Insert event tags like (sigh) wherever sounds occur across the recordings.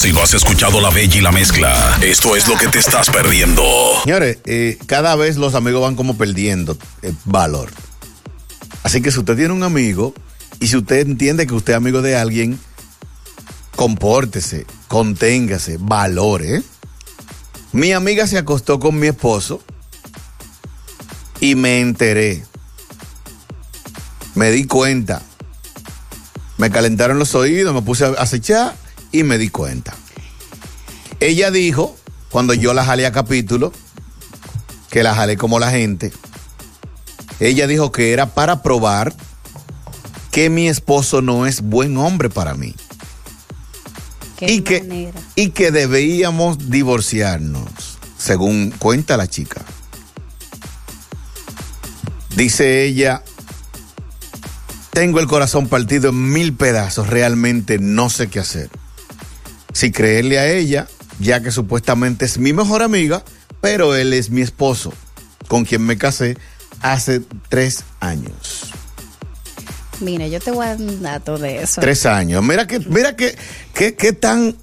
Si, no has escuchado La Bella y la Mezcla, esto es lo que te estás perdiendo. Señores, eh, cada vez los amigos van como perdiendo eh, valor. Así que si usted tiene un amigo y si usted entiende que usted es amigo de alguien, compórtese, conténgase, valore. Mi amiga se acostó con mi esposo y me enteré. Me di cuenta. Me calentaron los oídos, me puse a acechar y me di cuenta. Ella dijo, cuando yo la jalé a capítulo, que la jalé como la gente, ella dijo que era para probar que mi esposo no es buen hombre para mí. Qué Y que, y que debíamos divorciarnos, según cuenta la chica. Dice ella, tengo el corazón partido en mil pedazos, realmente no sé qué hacer. Si creerle a ella, ya que supuestamente es mi mejor amiga, pero él es mi esposo, con quien me casé hace tres años. Mira, yo te voy a dar un dato de eso. Tres años. Mira que, mira que, que, que tan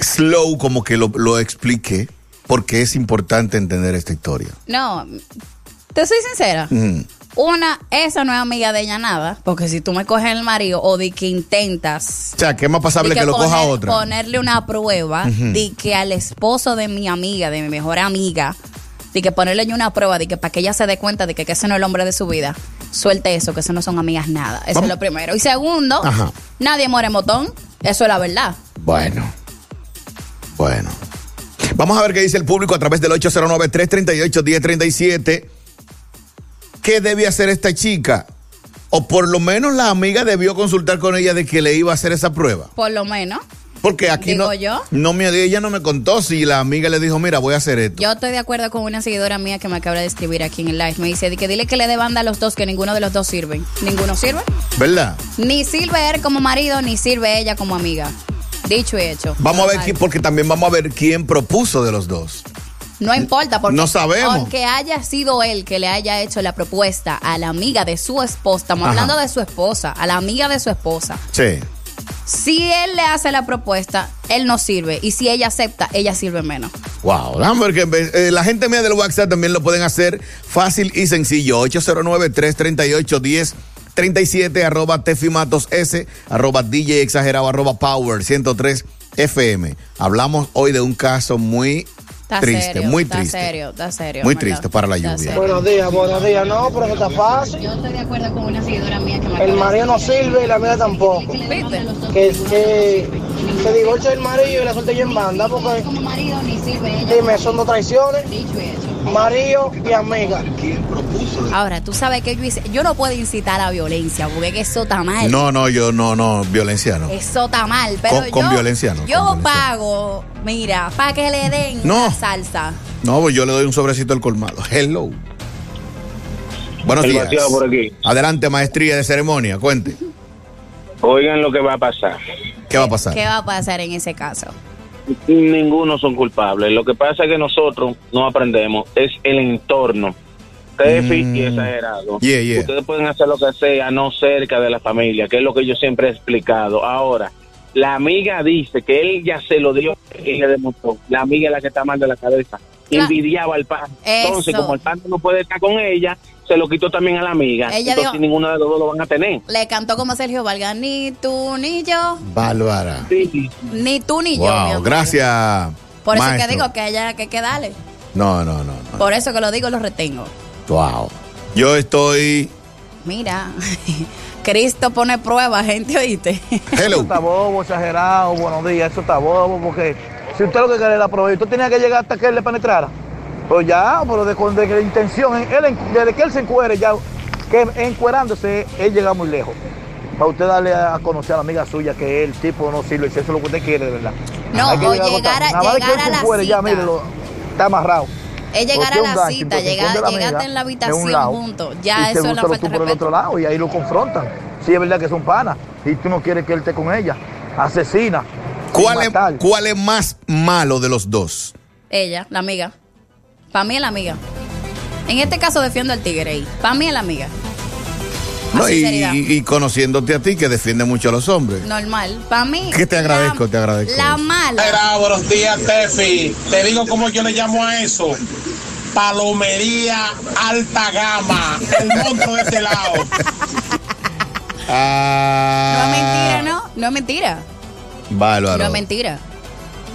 slow como que lo, lo expliqué, porque es importante entender esta historia. No, te soy sincera. Mm. Una, esa no es amiga de ella nada, porque si tú me coges el marido o de que intentas O sea, que es más pasable que, lo coja otra. ponerle una prueba de que al esposo de mi amiga, de mi mejor amiga, de que ponerle una prueba de que para que ella se dé cuenta de que, que ese no es el hombre de su vida, suelte eso, que eso no son amigas nada. Eso Vamos. es lo primero. Y segundo, Ajá. nadie muere motón. Eso es la verdad. Bueno. Bueno. Vamos a ver qué dice el público a través del 809-338-1037. ¿Qué debe hacer esta chica? O por lo menos la amiga debió consultar con ella de que le iba a hacer esa prueba. Por lo menos. Porque aquí Digo no, yo. no me, ella no me contó si la amiga le dijo, mira, voy a hacer esto. Yo estoy de acuerdo con una seguidora mía que me acaba de escribir aquí en el live. Me dice, di que dile que le dé banda a los dos, que ninguno de los dos sirven. Ninguno sirve. ¿Verdad? Ni sirve él como marido, ni sirve ella como amiga. Dicho y hecho. Vamos a ver, Normal. qui- porque también vamos a ver quién propuso de los dos. No importa, porque No sabemos. haya sido él que le haya hecho la propuesta a la amiga de su esposa, estamos Ajá. hablando de su esposa, a la amiga de su esposa. Sí. Si él le hace la propuesta, él no sirve. Y si ella acepta, ella sirve menos. Wow, déjame ver que en vez- eh, la gente mía del WhatsApp también lo pueden hacer fácil y sencillo. 809-338-1037, arroba Tefimatos S, arroba DJ exagerado, arroba Power 103 FM. Hablamos hoy de un caso muy Está triste, serio, muy está triste. serio, está serio. Muy triste para la Está lluvia. Buenos días, buenos días. No, pero eso está fácil. Yo estoy de acuerdo con una seguidora mía que me El marido no sirve y la amiga tampoco. ¿Viste? Que, que se divorcie el marido y la suelte yo en banda porque, Como marido ni sirve ella. dime, son dos traiciones, Dicho y hecho. Marido y amiga. Ahora, tú sabes que yo hice, yo no puedo incitar a la violencia, porque que eso está mal. No, no, yo no, no, violencia no. Eso está mal, pero Con- con yo, violencia no, Yo violencia. pago, mira, para que le den No. una salsa. No, pues yo le doy un sobrecito al colmado. Hello. Buenos El días. vaciado por aquí. Adelante, maestría de ceremonia, cuente. Oigan lo que va a pasar. ¿Qué va a pasar? ¿Qué va a pasar en ese caso? Ninguno son culpables. Lo que pasa es que nosotros no aprendemos. Es el entorno. Tefi Mm. y exagerado. Yeah, yeah. Ustedes pueden hacer lo que sea, no cerca de la familia, que es lo que yo siempre he explicado. Ahora, la amiga dice que él ya se lo dio y le demostró. La amiga es la que está mal de la cabeza. Envidiaba al pan. Entonces, Eso. como el pan no puede estar con ella, se lo quitó también a la amiga. Ella Entonces, dijo- ninguno de los dos lo van a tener. Le cantó como Sergio Valga, ni tú ni yo, Bárbara. Sí. ni tú ni yo. Wow, gracias. Por eso maestro. que digo que ella que hay que darle. No, no, no, no. Por eso que lo digo, lo retengo. Wow. Yo estoy. Mira, (laughs) Cristo pone prueba, gente, oíste. Hello. está bobo, exagerado, buenos días, eso está bobo, porque si usted lo que quiere la prueba, usted tenía que llegar hasta que él le penetrara. Pues ya, pero de, de intención, él, desde que él se encuere, ya, que encuerándose, él llega muy lejos. Para usted darle a conocer a la amiga suya que el tipo no sirve, si eso es lo que usted quiere, de verdad. No, Hay que o llegar a llegar a-. Nada de que llegar él a se la encuere, ya, mírelo, está amarrado. Es llegar a la gancho, cita, llegar, en la habitación lado, juntos. Ya eso es la falta tú de por el otro respeto. lado y ahí lo confrontan. Si es verdad que son panas y tú no quieres que él esté con ella, asesina. ¿Cuál es. ¿Cuál es más malo de los dos? Ella, la amiga. Para mí es la amiga. En este caso defiendo al tigre ahí. Para mí es la amiga. No, y, sería. y- y conociéndote a ti, que defiende mucho a los hombres. Normal. Para mí. Que te agradezco, la- te agradezco La mala. Era, buenos días, Tefi. Te digo cómo yo le llamo a eso. Palomería alta gama. El monto de este lado. (laughs) Ah, No es mentira, ¿no? No es mentira. Bárbaro. No es mentira.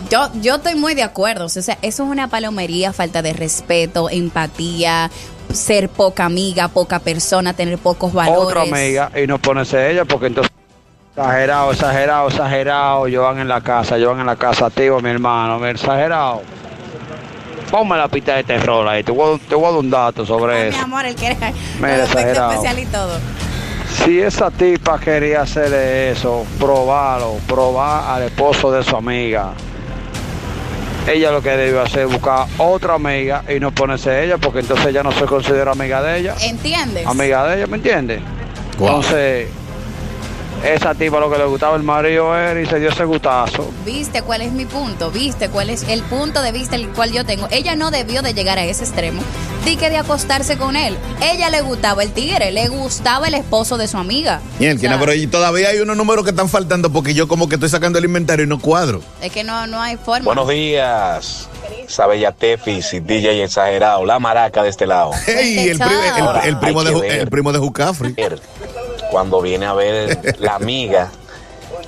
Yo, yo estoy muy de acuerdo. O sea, eso es una palomería, falta de respeto, empatía, ser poca amiga, poca persona, tener pocos valores. otra amiga y no ponerse ella porque entonces exagerado, exagerado, exagerado, yo van en la casa, yo van en la casa, tío, mi hermano, mi exagerado. Ponme la pista de terror ahí, te voy, a- te voy a dar un dato sobre Ay, mi eso. amor, él quiere Mira, (laughs) el efecto exagerado. especial y todo. Si esa tipa quería hacerle eso, probarlo, probar al esposo de su amiga. Ella lo que debió hacer es buscar otra amiga y no ponerse ella, porque entonces ella no se considera amiga de ella. ¿Entiendes? amiga de ella, ¿me entiendes? Wow. Entonces, esa tipa lo que le gustaba el marido era y se dio ese gutazo. ¿Viste cuál es mi punto? ¿Viste cuál es el punto de vista el cual yo tengo? Ella no debió de llegar a ese extremo. Di que de acostarse con él. Ella le gustaba el tigre, le gustaba el esposo de su amiga. Bien, O sea, pero y todavía hay unos números que están faltando porque yo como que estoy sacando el inventario y no cuadro. Es que no, no hay forma. Buenos días. Sabe ya Tefis y DJ exagerado, la maraca de este lado. (laughs) Hey, el, pri- el- Ahora, el primo de, que el primo de Jucafri. Cuando viene a ver la amiga,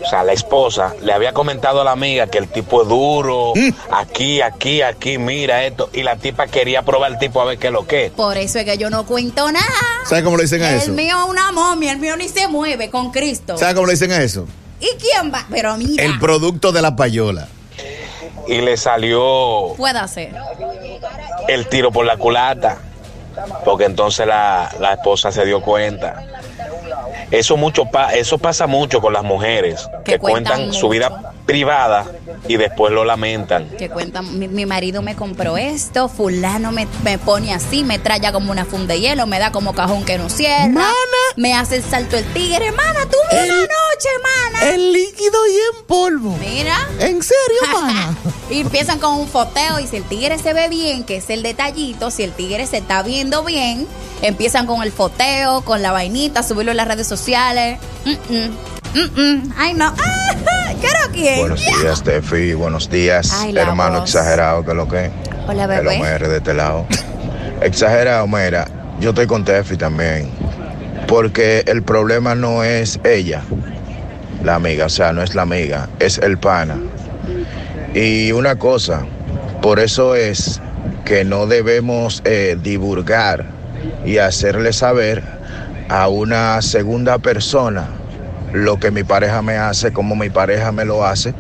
o sea, la esposa, le había comentado a la amiga que el tipo es duro, aquí, aquí, aquí, mira esto. Y la tipa quería probar el tipo a ver qué es lo que. es. Por eso es que yo no cuento nada. ¿Sabes cómo le dicen a eso? El mío es una momia, el mío ni se mueve con Cristo. ¿Sabes cómo le dicen a eso? ¿Y quién va? Pero mira, El producto de la payola. Y le salió puede hacer. el tiro por la culata. Porque entonces la, la esposa se dio cuenta. Eso mucho pa- eso pasa mucho con las mujeres Que que, cuentan cuentan su vida privada y después lo lamentan. Que cuentan, mi, mi marido me compró esto, fulano me, me pone así, me traya como una funda de hielo, me da como cajón que no cierra, me hace el salto el tigre, mana, tú vi una noche, mana. El líquido y en polvo. Mira. ¿En serio, (laughs) mana? Y empiezan con un foteo y si el tigre se ve bien, que es el detallito, si el tigre se está viendo bien, empiezan con el foteo, con la vainita, subirlo en las redes sociales. Mm, mm, mm, mm. Ay, no. (laughs) Ah, ¿Quiero quién? Buenos días, Tefi. Buenos días, Ay, hermano voz. exagerado, que lo que. Hola, El bebé. Homer de este lado. (laughs) exagerado, mira, yo estoy con Tefi también. Porque el problema no es ella, la amiga, o sea, no es la amiga, es el pana. Y una cosa, por eso es que no debemos eh, divulgar y hacerle saber a una segunda persona lo que mi pareja me hace, como mi pareja me lo hace,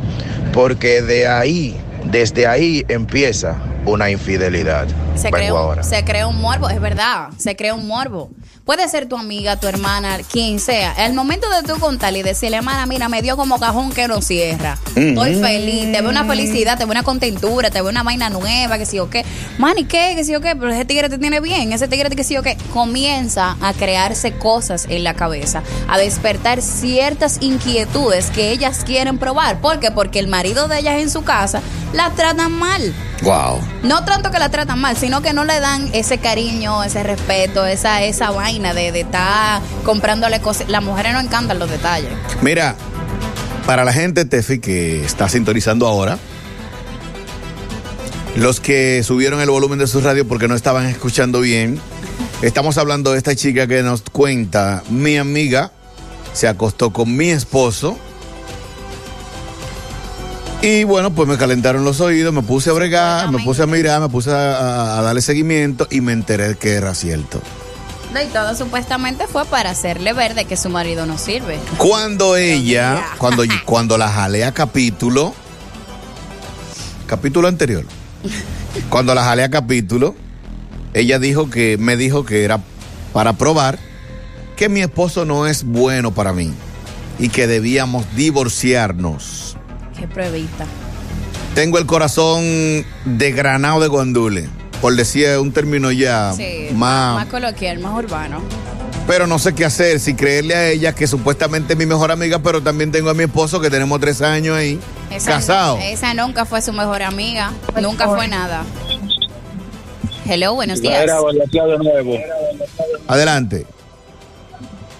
porque de ahí, desde ahí empieza una infidelidad. Se ahora. se crea un morbo, es verdad, se crea un morbo. Puede ser tu amiga, tu hermana, quien sea. El momento de tú contarle y decirle, hermana, mira, me dio como cajón que no cierra. Estoy feliz, te veo una felicidad, te veo una contentura, te veo una vaina nueva, que sí o qué. Man, ¿y qué? Que sí o qué, pero ese tigre te tiene bien, ese tigre que sí o qué. Comienza a crearse cosas en la cabeza, a despertar ciertas inquietudes que ellas quieren probar. ¿Por qué? Porque el marido de ellas en su casa la tratan mal. Wow. No tanto que la tratan mal, sino que no le dan ese cariño, ese respeto, esa, esa vaina de, de estar comprándole cosas. Las mujeres no encantan los detalles. Mira, para la gente, Tefi, que está sintonizando ahora, Los que subieron el volumen de su radio porque no estaban escuchando bien, estamos hablando de esta chica que nos cuenta, mi amiga se acostó con mi esposo y bueno, pues me calentaron los oídos, me puse a bregar, me puse a mirar, me puse a, darle seguimiento y me enteré que era cierto. No, y todo supuestamente fue para hacerle ver de que su marido no sirve. Cuando ella, cuando, (laughs) cuando la jalé a capítulo, capítulo anterior, cuando la jalé a capítulo, ella dijo que, me dijo que era para probar que mi esposo no es bueno para mí y que debíamos divorciarnos. Qué pruebita. Tengo el corazón de granado de guandule, por decir un término ya Sí, más más coloquial, más urbano. pero no sé qué hacer, si creerle a ella que supuestamente es mi mejor amiga, pero también tengo a mi esposo que tenemos tres años ahí, Esa, casado. Esa nunca fue su mejor amiga. Nunca fue nada. Hello, buenos días. Era de nuevo. Adelante.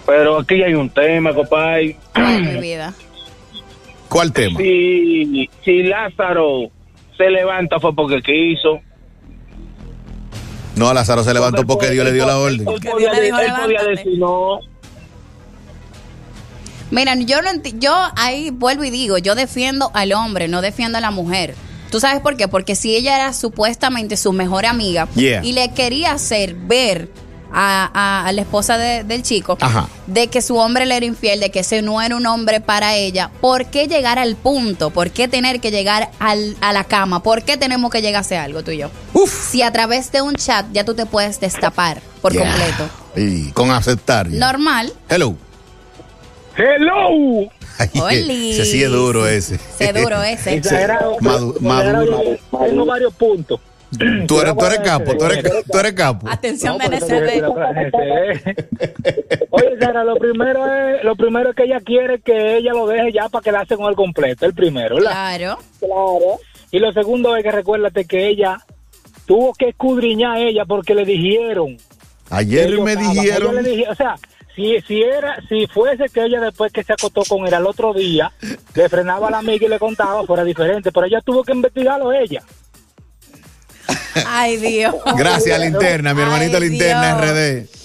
Pero aquí hay un tema, compadre. Ay, mi vida. ¿Cuál tema? Si, si Lázaro se levanta fue porque quiso. No, Lázaro se levantó porque Dios le dio la orden. Él podía, le dijo, él podía "Levántate". decir no. Mira, yo no enti- yo ahí vuelvo y digo, yo defiendo al hombre, no defiendo a la mujer. ¿Tú sabes por qué? Porque si ella era supuestamente su mejor amiga Yeah. y le quería hacer ver a, a- a la esposa de- del chico Ajá. de que su hombre le era infiel, de que ese no era un hombre para ella, ¿por qué llegar al punto? ¿Por qué tener que llegar al- a la cama? ¿Por qué tenemos que llegar a hacer algo tú y yo? Si a través de un chat ya tú te puedes destapar por Yeah. completo. Y con aceptar. ya. Normal. Hello. Hello. Ay, ese sí es duro ese. Se duro ese. Exagerado. Maduro. Tengo varios puntos. Tú eres, tú eres capo, tú eres, tú eres capo. Atención, No, que- Oye, Sara, lo primero es lo primero es que ella quiere que ella lo deje ya para quedarse con el completo, el primero, ¿verdad? Claro. Claro. Y lo segundo es que recuérdate que ella tuvo que escudriñar a ella porque le dijeron. Ayer me dijeron. ella le dije- o sea, si, si era, si fuese que ella después que se acostó con él al otro día, le frenaba a la amiga y le contaba, fuera diferente, pero ella tuvo que investigarlo ella. Ay, Dios. Gracias, linterna, mi hermanito Ay, linterna Dios. RD.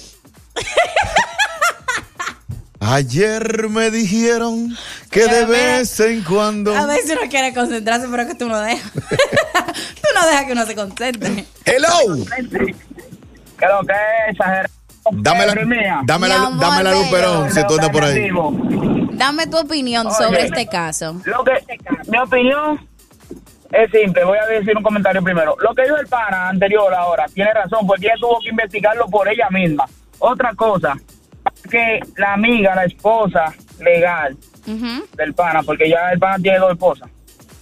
Ayer me dijeron que de mira, vez en cuando. A veces uno quiere concentrarse, pero que tú no dejas. (laughs) tú no dejas que uno se concentre. Hello. Que lo que es exagerado. Dame la, dame la, amor, dame la luz, si tú andas por ahí. Dame tu opinión Oye. sobre este caso. Lo que, mi opinión es simple, voy a decir un comentario primero. Lo que dijo el pana anterior ahora, tiene razón, porque ella tuvo que investigarlo por ella misma. Otra cosa, que la amiga, la esposa legal del pana, porque ya el pana tiene dos esposas.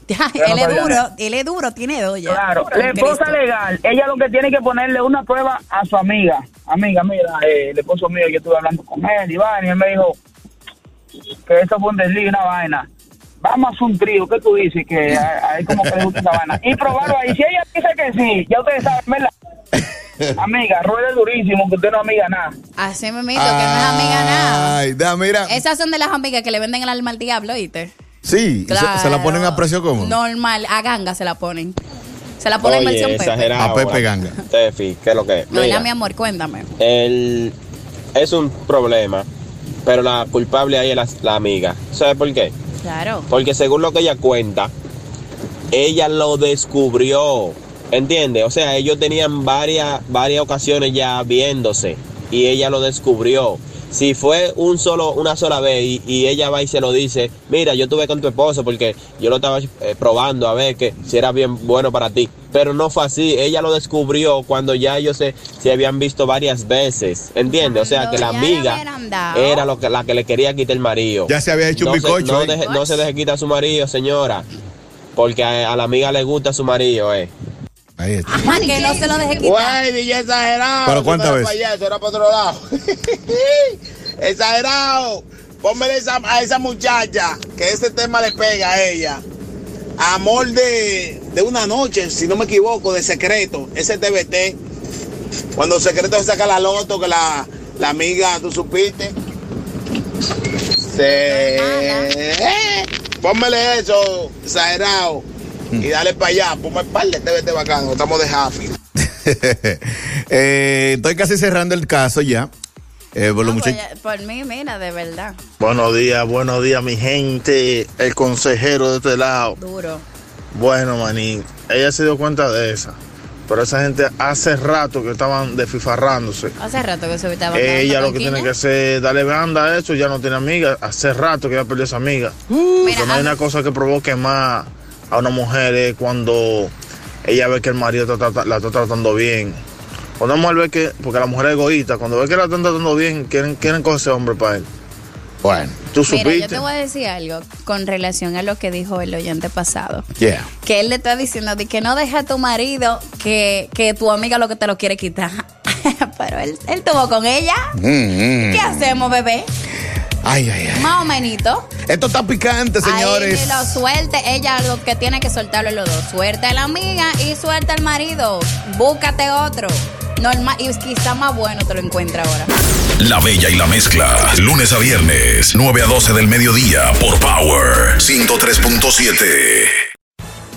él es duro, él es duro, tiene dos ya. Claro, la esposa Cristo. legal, ella lo que tiene que ponerle una prueba a su amiga. Amiga, mira, eh, el esposo mío, yo estuve hablando con él, Iván, y él me dijo que eso fue un desliz, una vaina. Vamos a hacer un trío, ¿qué tú dices? Que a, a como que le gusta esa vaina. Y probarlo ahí. Si ella dice que sí, ya ustedes saben, ¿verdad? (laughs) amiga, ruede durísimo, que usted no es amiga nada. Así me mito, que no es amiga nada. Ay, da, mira. Esas son de las amigas que le venden el alma al diablo, ¿oíste? Sí, se- se, la ponen a precio cómodo. Normal, a ganga se la ponen. Se la ponen en versión Pepe. A Pepe Ganga. Tefi, ¿qué es lo que es? No, Mira, mi amor, cuéntame. el, es un problema, pero la culpable ahí es la, la amiga. ¿Sabes por qué? Claro. Porque según lo que ella cuenta, ella lo descubrió. ¿Entiendes? O sea, ellos tenían varias, varias ocasiones ya viéndose y ella lo descubrió. Si fue un solo, una sola vez y, y ella va y se lo dice, mira, yo estuve con tu esposo porque yo lo estaba eh, probando a ver que si era bien bueno para ti. Pero no fue así, ella lo descubrió cuando ya ellos se, se habían visto varias veces. ¿Entiendes? O sea, que la amiga era lo que, la que le quería quitar el marido. Ya se había hecho un no se- bizcocho no, ahí. deje- no se deje quitar a su marido, señora. Porque a, a la amiga le gusta su marido, eh. Ahí está. Ajá, que no se lo deje quitar. Güey, DJ exagerado. ¿Pero cuántas veces? para allá, eso era para otro lado. (laughs) exagerado. Pónmele esa, a esa muchacha que ese tema le pega a ella. Amor de, de una noche, si no me equivoco, de secreto. Ese TBT. Cuando secreto se saca la loto, que la, la amiga, tú supiste. Se... Pónmele eso, exagerado. Y dale para allá, ponme par de TVT bacano, estamos de happy. (laughs) Eh, estoy casi cerrando el caso ya. Eh, por No, pues, muchachos- ya- por mí, mira, de verdad. Buenos días, buenos días, mi gente. El consejero de este lado. Duro. Bueno, manín, ella se dio cuenta de esa. Pero esa gente hace rato que estaban desfifarrándose. Hace rato que se estaba Ella lo que tiene que hacer es darle banda a eso, ya no tiene amiga. Hace rato que ya perdió esa amiga. Porque no hay una cosa que provoque más a una mujer es cuando ella ve que el marido está la está tratando bien. Cuando una mujer ve que, porque la mujer es egoísta, cuando ve que la están tratando bien, quieren, quieren coger ese hombre para él. Bueno, tú Mira, yo supiste. te voy a decir algo con relación a lo que dijo el oyente pasado. Yeah. Que él le está diciendo de que no deja a tu marido que, que tu amiga lo que te lo quiere quitar. (laughs) Pero él, él tuvo con ella. Mm, mm. ¿Qué hacemos, bebé? Ay, ay, ay. Más o menos. Esto está picante, señores. Ahí lo suelte, ella lo que tiene que soltarlo es los dos. Suelta a la amiga y suelta al marido. Búscate otro. Normal, y quizá más bueno te lo encuentra ahora. La Bella y la Mezcla. Lunes a viernes, 9 a 12 del mediodía por Power 103.7.